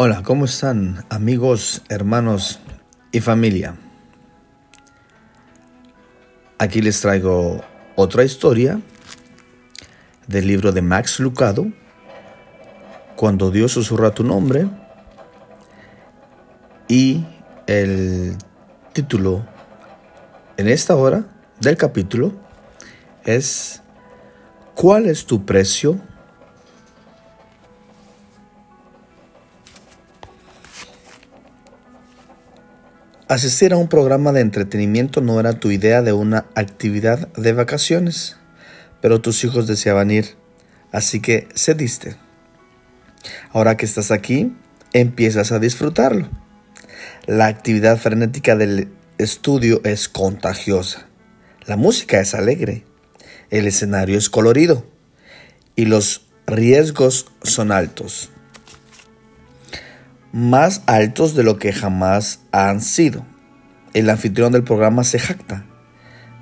Hola, ¿cómo están amigos, hermanos y familia? Aquí les traigo otra historia del libro de Max Lucado, Cuando Dios susurra tu nombre, y el título en esta hora del capítulo es ¿Cuál es tu precio? Asistir a un programa de entretenimiento no era tu idea de una actividad de vacaciones, pero tus hijos deseaban ir, así que cediste. Ahora que estás aquí, empiezas a disfrutarlo. La actividad frenética del estudio es contagiosa. La música es alegre. El escenario es colorido. Y los riesgos son altos más altos de lo que jamás han sido. El anfitrión del programa se jacta.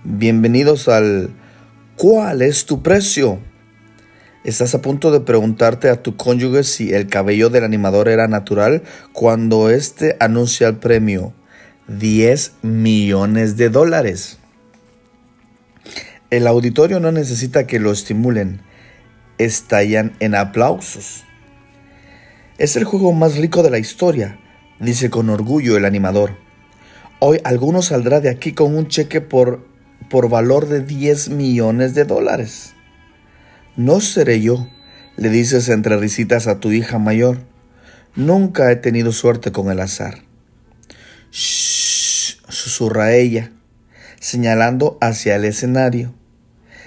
Bienvenidos al ¿Cuál es tu precio? Estás a punto de preguntarte a tu cónyuge si el cabello del animador era natural cuando éste anuncia el premio 10 millones de dólares. El auditorio no necesita que lo estimulen, estallan en aplausos. Es el juego más rico de la historia, dice con orgullo el animador. Hoy alguno saldrá de aquí con un cheque por, por valor de 10 millones de dólares. No seré yo, le dices entre risitas a tu hija mayor. Nunca he tenido suerte con el azar. Shh, susurra ella, señalando hacia el escenario.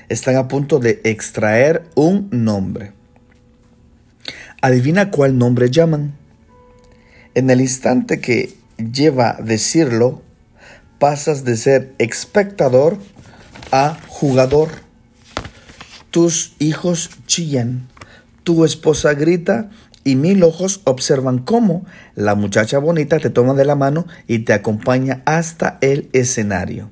Están a punto de extraer un nombre. Adivina cuál nombre llaman. En el instante que lleva decirlo, pasas de ser espectador a jugador. Tus hijos chillan, tu esposa grita y mil ojos observan cómo la muchacha bonita te toma de la mano y te acompaña hasta el escenario.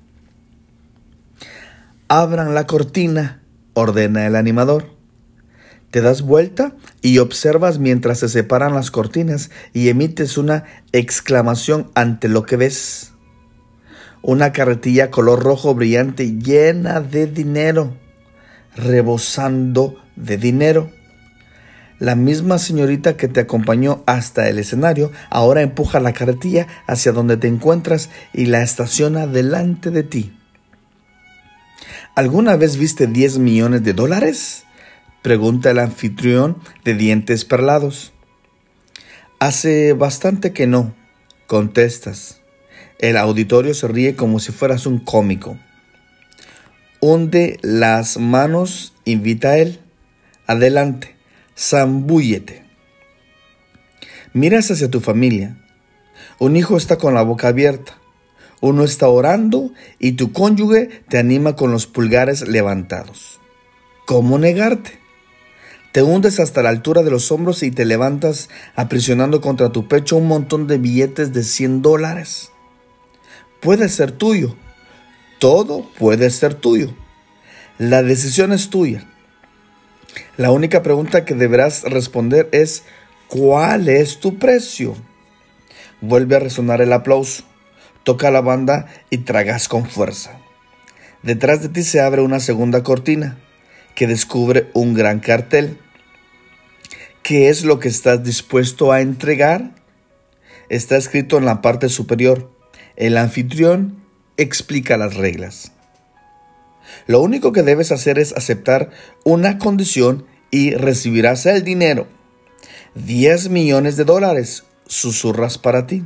Abran la cortina, ordena el animador. Te das vuelta y observas mientras se separan las cortinas y emites una exclamación ante lo que ves. Una carretilla color rojo brillante llena de dinero, rebosando de dinero. La misma señorita que te acompañó hasta el escenario ahora empuja la carretilla hacia donde te encuentras y la estaciona delante de ti. ¿Alguna vez viste 10 millones de dólares? Pregunta el anfitrión de dientes perlados. Hace bastante que no, contestas. El auditorio se ríe como si fueras un cómico. Hunde las manos, invita a él. Adelante, zambúllete. Miras hacia tu familia. Un hijo está con la boca abierta. Uno está orando y tu cónyuge te anima con los pulgares levantados. ¿Cómo negarte? Te hundes hasta la altura de los hombros y te levantas aprisionando contra tu pecho un montón de billetes de 100 dólares. Puede ser tuyo. Todo puede ser tuyo. La decisión es tuya. La única pregunta que deberás responder es ¿cuál es tu precio? Vuelve a resonar el aplauso. Toca la banda y tragas con fuerza. Detrás de ti se abre una segunda cortina que descubre un gran cartel ¿Qué es lo que estás dispuesto a entregar? Está escrito en la parte superior. El anfitrión explica las reglas. Lo único que debes hacer es aceptar una condición y recibirás el dinero. 10 millones de dólares susurras para ti.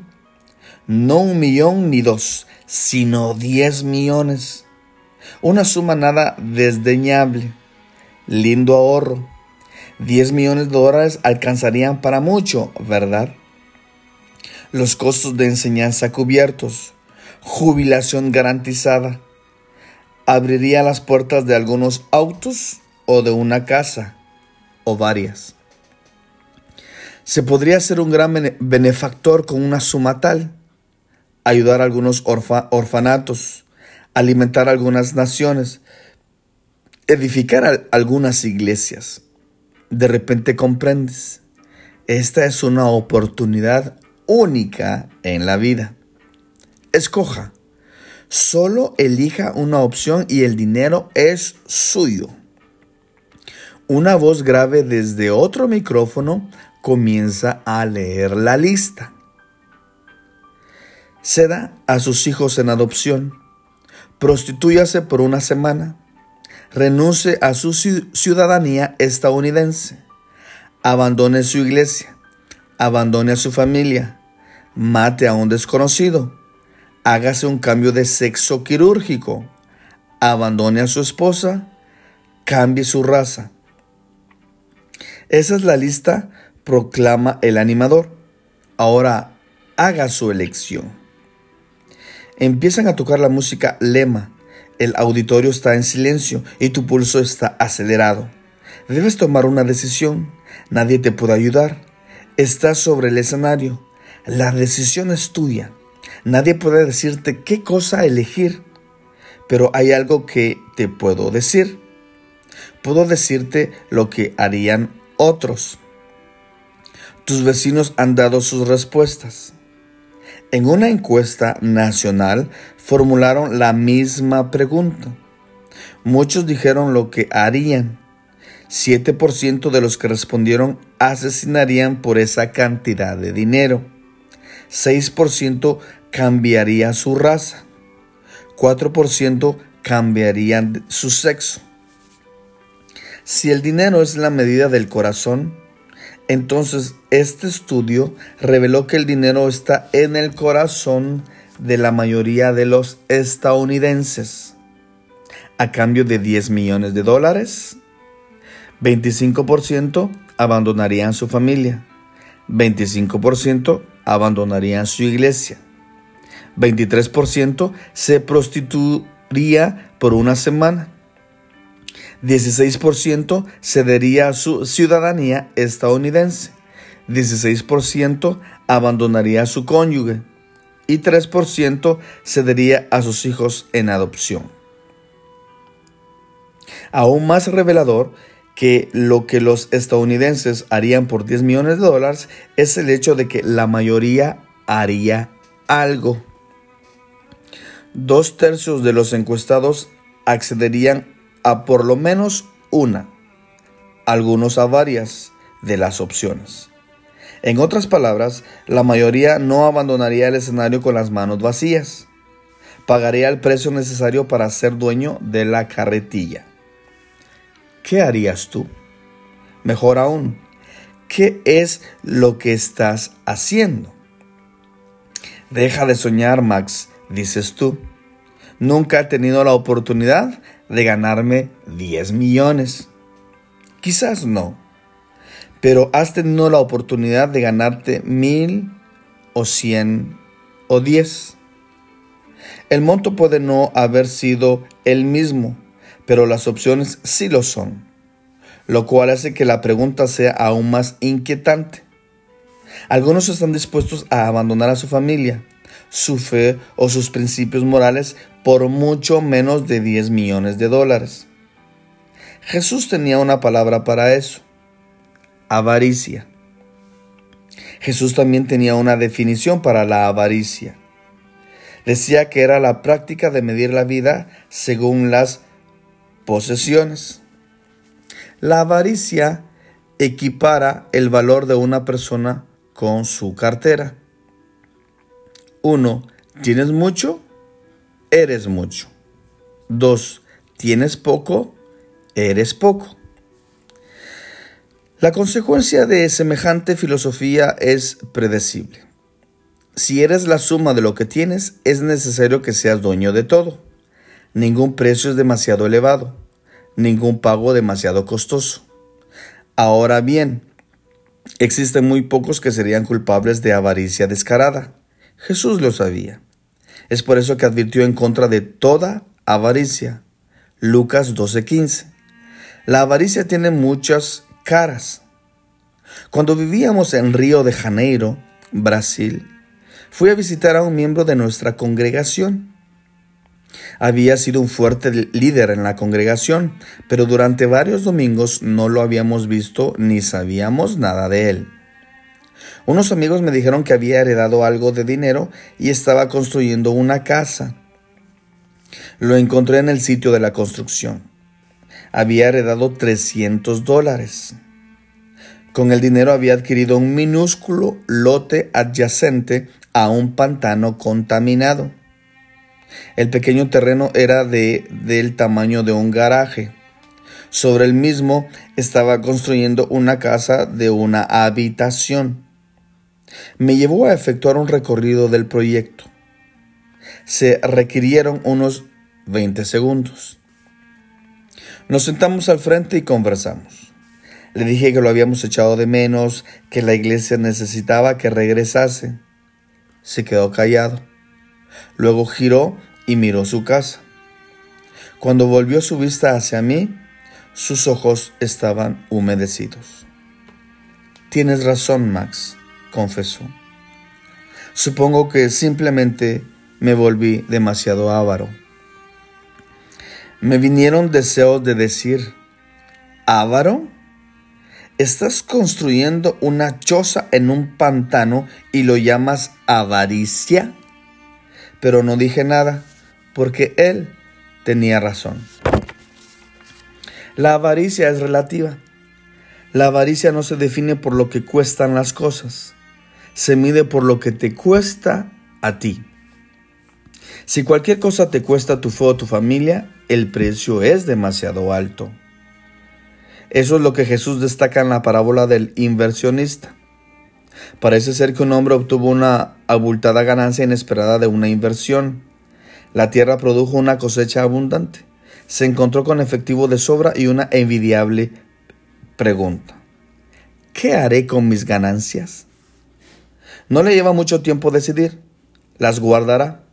No un millón ni dos, sino 10 millones. Una suma nada desdeñable. Lindo ahorro 10 millones de dólares alcanzarían para mucho, ¿verdad? Los costos de enseñanza cubiertos, jubilación garantizada, abriría las puertas de algunos autos o de una casa o varias. Se podría ser un gran benefactor con una suma tal, ayudar a algunos orfanatos, alimentar algunas naciones, edificar algunas iglesias de repente comprendes. Esta es una oportunidad única en la vida. Escoja. Solo elija una opción y el dinero es suyo. Una voz grave desde otro micrófono comienza a leer la lista. Se da a sus hijos en adopción. Prostitúyase por una semana. Renuncie a su ciudadanía estadounidense. Abandone su iglesia. Abandone a su familia. Mate a un desconocido. Hágase un cambio de sexo quirúrgico. Abandone a su esposa. Cambie su raza esa es la lista, proclama el animador. Ahora haga su elección. Empiezan a tocar la música lema. El auditorio está en silencio y tu pulso está acelerado. Debes tomar una decisión. Nadie te puede ayudar. Estás sobre el escenario. La decisión es tuya. Nadie puede decirte qué cosa elegir. Pero hay algo que te puedo decir. Puedo decirte lo que harían otros. Tus vecinos han dado sus respuestas. En una encuesta nacional formularon la misma pregunta. Muchos dijeron lo que harían. 7% de los que respondieron asesinarían por esa cantidad de dinero. 6% cambiaría su raza. 4% cambiarían su sexo. Si el dinero es la medida del corazón, entonces este estudio reveló que el dinero está en el corazón de la mayoría de los estadounidenses. A cambio de 10 millones de dólares, 25% abandonarían su familia, 25% abandonarían su iglesia, 23% se prostituiría por una semana, 16% cedería a su ciudadanía estadounidense, 16% abandonaría a su cónyuge y 3% cedería a sus hijos en adopción. Aún más revelador que lo que los estadounidenses harían por 10 millones de dólares es el hecho de que la mayoría haría algo. Dos tercios de los encuestados accederían a por lo menos una, algunos a varias de las opciones. En otras palabras, la mayoría no abandonaría el escenario con las manos vacías. Pagaría el precio necesario para ser dueño de la carretilla. ¿Qué harías tú? Mejor aún, ¿qué es lo que estás haciendo? Deja de soñar, Max, dices tú. Nunca he tenido la oportunidad de ganarme 10 millones. Quizás no, pero has tenido la oportunidad de ganarte mil o cien o diez. El monto puede no haber sido el mismo, pero las opciones sí lo son, lo cual hace que la pregunta sea aún más inquietante. Algunos están dispuestos a abandonar a su familia, su fe o sus principios morales por mucho menos de 10 millones de dólares. Jesús tenía una palabra para eso, avaricia. Jesús también tenía una definición para la avaricia. Decía que era la práctica de medir la vida según las posesiones. La avaricia equipara el valor de una persona con su cartera. Uno, ¿Tienes mucho? eres mucho. 2. Tienes poco, eres poco. La consecuencia de semejante filosofía es predecible. Si eres la suma de lo que tienes, es necesario que seas dueño de todo. Ningún precio es demasiado elevado, ningún pago demasiado costoso. Ahora bien, existen muy pocos que serían culpables de avaricia descarada. Jesús lo sabía. Es por eso que advirtió en contra de toda avaricia. Lucas 12:15. La avaricia tiene muchas caras. Cuando vivíamos en Río de Janeiro, Brasil, fui a visitar a un miembro de nuestra congregación. Había sido un fuerte líder en la congregación, pero durante varios domingos no lo habíamos visto ni sabíamos nada de él. Unos amigos me dijeron que había heredado algo de dinero y estaba construyendo una casa. Lo encontré en el sitio de la construcción. Había heredado 300 dólares. Con el dinero había adquirido un minúsculo lote adyacente a un pantano contaminado. El pequeño terreno era de, del tamaño de un garaje. Sobre el mismo estaba construyendo una casa de una habitación. Me llevó a efectuar un recorrido del proyecto. Se requirieron unos 20 segundos. Nos sentamos al frente y conversamos. Le dije que lo habíamos echado de menos, que la iglesia necesitaba que regresase. Se quedó callado. Luego giró y miró su casa. Cuando volvió su vista hacia mí, sus ojos estaban humedecidos. Tienes razón, Max, confesó. Supongo que simplemente me volví demasiado avaro. Me vinieron deseos de decir, ¿avaro? Estás construyendo una choza en un pantano y lo llamas avaricia. Pero no dije nada porque él tenía razón. La avaricia es relativa. La avaricia no se define por lo que cuestan las cosas, se mide por lo que te cuesta a ti. Si cualquier cosa te cuesta tu fe o tu familia, el precio es demasiado alto. Eso es lo que Jesús destaca en la parábola del inversionista. Parece ser que un hombre obtuvo una abultada ganancia inesperada de una inversión. La tierra produjo una cosecha abundante. Se encontró con efectivo de sobra y una envidiable pregunta. ¿Qué haré con mis ganancias? No le lleva mucho tiempo decidir. Las guardará.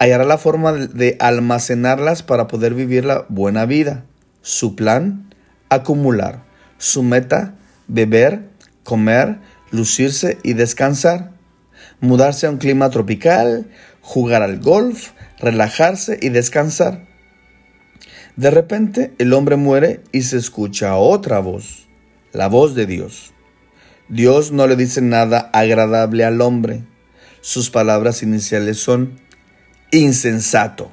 Hallará la forma de almacenarlas para poder vivir la buena vida. Su plan, acumular. Su meta, beber, comer, lucirse y descansar. Mudarse a un clima tropical, jugar al golf, relajarse y descansar. De repente el hombre muere y se escucha otra voz, la voz de Dios. Dios no le dice nada agradable al hombre. Sus palabras iniciales son insensato.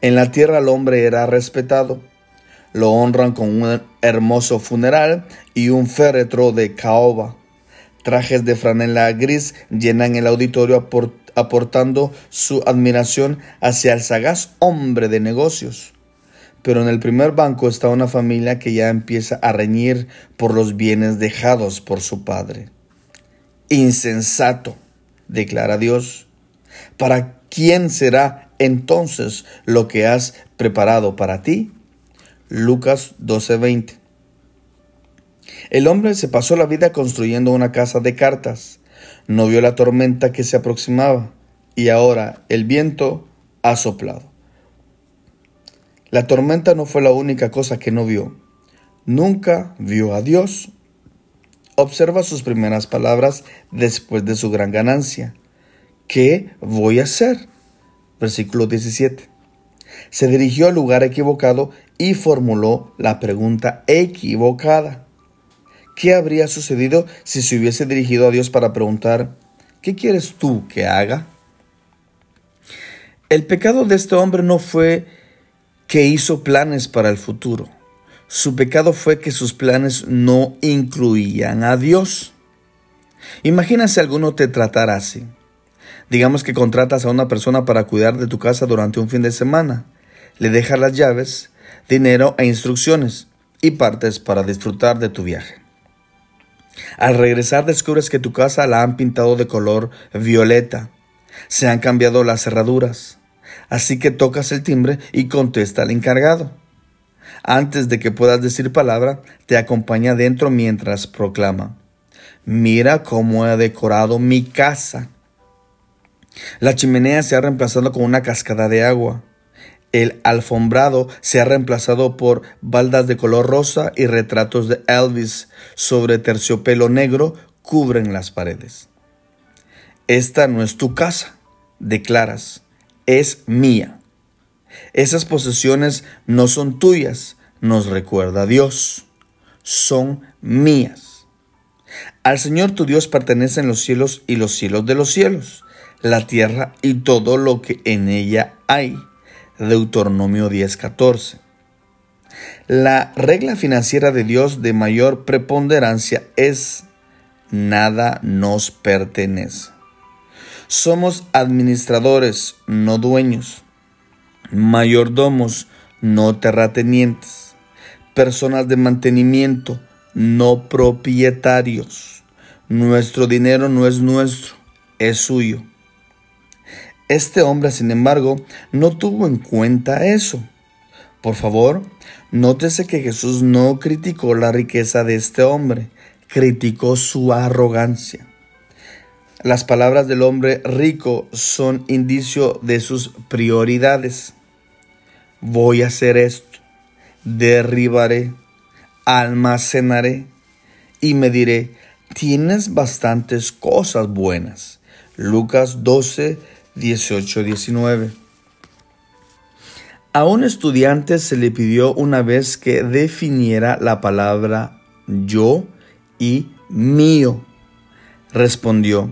En la tierra el hombre era respetado. Lo honran con un hermoso funeral y un féretro de caoba. Trajes de franela gris llenan el auditorio aportando su admiración hacia el sagaz hombre de negocios. Pero en el primer banco está una familia que ya empieza a reñir por los bienes dejados por su padre. Insensato, declara Dios. ¿Para quién será entonces lo que has preparado para ti? Lucas 12:20. El hombre se pasó la vida construyendo una casa de cartas. No vio la tormenta que se aproximaba y ahora el viento ha soplado. La tormenta no fue la única cosa que no vio. Nunca vio a Dios. Observa sus primeras palabras después de su gran ganancia. ¿Qué voy a hacer? Versículo 17. Se dirigió al lugar equivocado y formuló la pregunta equivocada. ¿Qué habría sucedido si se hubiese dirigido a Dios para preguntar, ¿qué quieres tú que haga? El pecado de este hombre no fue que hizo planes para el futuro. Su pecado fue que sus planes no incluían a Dios. Imagina si alguno te tratara así. Digamos que contratas a una persona para cuidar de tu casa durante un fin de semana. Le dejas las llaves, dinero e instrucciones y partes para disfrutar de tu viaje. Al regresar descubres que tu casa la han pintado de color violeta. Se han cambiado las cerraduras. Así que tocas el timbre y contesta al encargado. Antes de que puedas decir palabra, te acompaña adentro mientras proclama, mira cómo he decorado mi casa. La chimenea se ha reemplazado con una cascada de agua. El alfombrado se ha reemplazado por baldas de color rosa y retratos de Elvis sobre terciopelo negro cubren las paredes. Esta no es tu casa, declaras es mía. Esas posesiones no son tuyas, nos recuerda Dios, son mías. Al Señor tu Dios pertenecen los cielos y los cielos de los cielos, la tierra y todo lo que en ella hay. Deuteronomio 10:14. La regla financiera de Dios de mayor preponderancia es nada nos pertenece. Somos administradores, no dueños, mayordomos, no terratenientes, personas de mantenimiento, no propietarios. Nuestro dinero no es nuestro, es suyo. Este hombre, sin embargo, no tuvo en cuenta eso. Por favor, nótese que Jesús no criticó la riqueza de este hombre, criticó su arrogancia. Las palabras del hombre rico son indicio de sus prioridades. Voy a hacer esto, derribaré, almacenaré y me diré, tienes bastantes cosas buenas. Lucas 12, 18, 19. A un estudiante se le pidió una vez que definiera la palabra yo y mío. Respondió,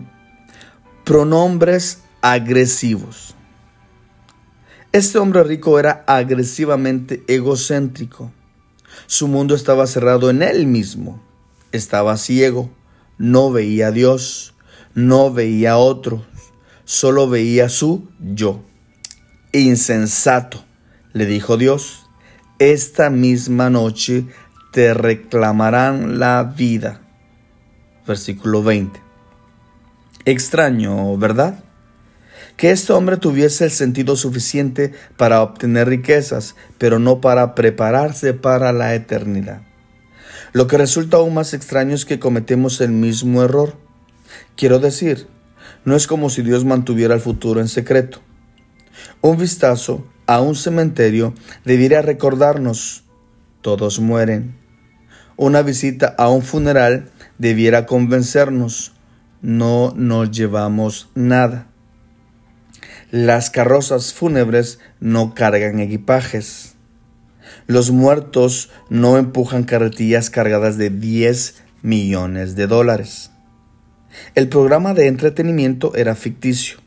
pronombres agresivos. Este hombre rico era agresivamente egocéntrico. Su mundo estaba cerrado en él mismo. Estaba ciego, no veía a Dios, no veía a otros, solo veía su yo. Insensato, le dijo Dios, esta misma noche te reclamarán la vida. Versículo 20. Extraño, ¿verdad? que este hombre tuviese el sentido suficiente para obtener riquezas, pero no para prepararse para la eternidad. Lo que resulta aún más extraño es que cometemos el mismo error. Quiero decir, no es como si Dios mantuviera el futuro en secreto. Un vistazo a un cementerio debería recordarnos, todos mueren. Una visita a un funeral debiera convencernos, no nos llevamos nada. Las carrozas fúnebres no cargan equipajes. Los muertos no empujan carretillas cargadas de 10 millones de dólares. El programa de entretenimiento era ficticio,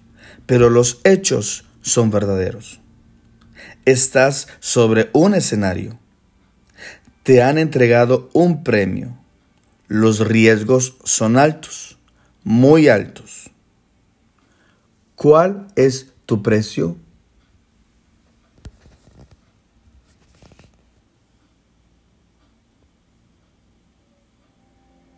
pero los hechos son verdaderos. Estás sobre un escenario. Te han entregado un premio. Los riesgos son altos, muy altos. ¿Cuál es tu precio?